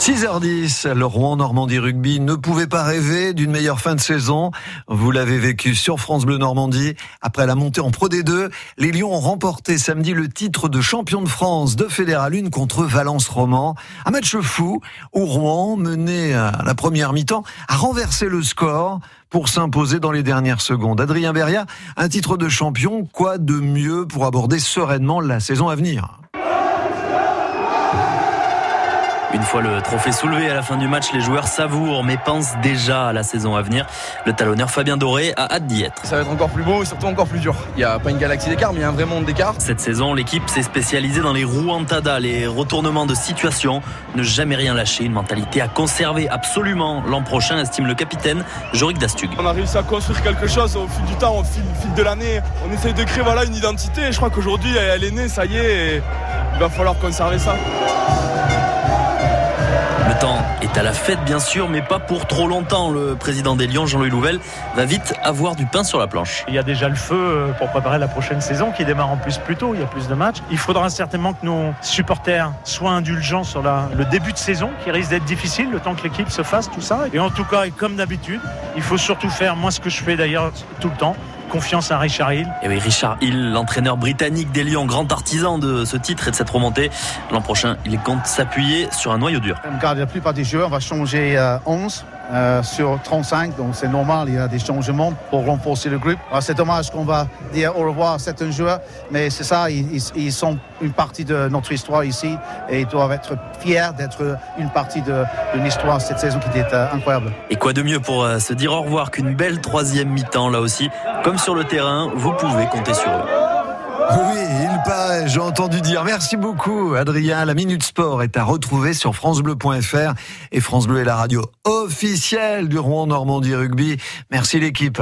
6h10, le Rouen Normandie Rugby ne pouvait pas rêver d'une meilleure fin de saison. Vous l'avez vécu sur France Bleu Normandie. Après la montée en Pro D2, les Lions ont remporté samedi le titre de champion de France de Fédéral 1 contre Valence Roman. Un match fou où Rouen, mené à la première mi-temps, a renversé le score pour s'imposer dans les dernières secondes. Adrien Beria, un titre de champion, quoi de mieux pour aborder sereinement la saison à venir? Une fois le trophée soulevé à la fin du match, les joueurs savourent mais pensent déjà à la saison à venir. Le talonneur Fabien Doré a hâte d'y être. Ça va être encore plus beau et surtout encore plus dur. Il n'y a pas une galaxie d'écart, mais il y a un vrai monde d'écart. Cette saison, l'équipe s'est spécialisée dans les rouantadas, les retournements de situation. Ne jamais rien lâcher, une mentalité à conserver absolument l'an prochain, estime le capitaine Jorik Dastug. On a réussi à construire quelque chose au fil du temps, au fil, de l'année. On essaye de créer voilà, une identité. Et je crois qu'aujourd'hui, elle est née, ça y est. Et il va falloir conserver ça. Est à la fête bien sûr, mais pas pour trop longtemps. Le président des Lions, Jean-Louis Louvel, va vite avoir du pain sur la planche. Il y a déjà le feu euh, pour préparer la prochaine saison qui démarre en plus plus tôt. Il y a plus de matchs. Il faudra certainement que nos supporters soient indulgents sur le début de saison qui risque d'être difficile le temps que l'équipe se fasse tout ça. Et en tout cas, comme d'habitude, il faut surtout faire, moi ce que je fais d'ailleurs tout le temps, confiance à Richard Hill. Et oui, Richard Hill, l'entraîneur britannique des Lions, grand artisan de ce titre et de cette remontée. L'an prochain, il compte s'appuyer sur un noyau dur. Regarde, la plupart des joueurs, on va changer 11. Euh, sur 35, donc c'est normal, il y a des changements pour renforcer le groupe. C'est dommage qu'on va dire au revoir à certains joueurs, mais c'est ça, ils, sont une partie de notre histoire ici et ils doivent être fiers d'être une partie de, de histoire cette saison qui était euh, incroyable. Et quoi de mieux pour euh, se dire au revoir qu'une belle troisième mi-temps là aussi, comme sur le terrain, vous pouvez compter sur eux. Oui, j'ai entendu dire. Merci beaucoup, Adrien. La Minute Sport est à retrouver sur FranceBleu.fr et France Bleu est la radio officielle du Rouen Normandie Rugby. Merci l'équipe.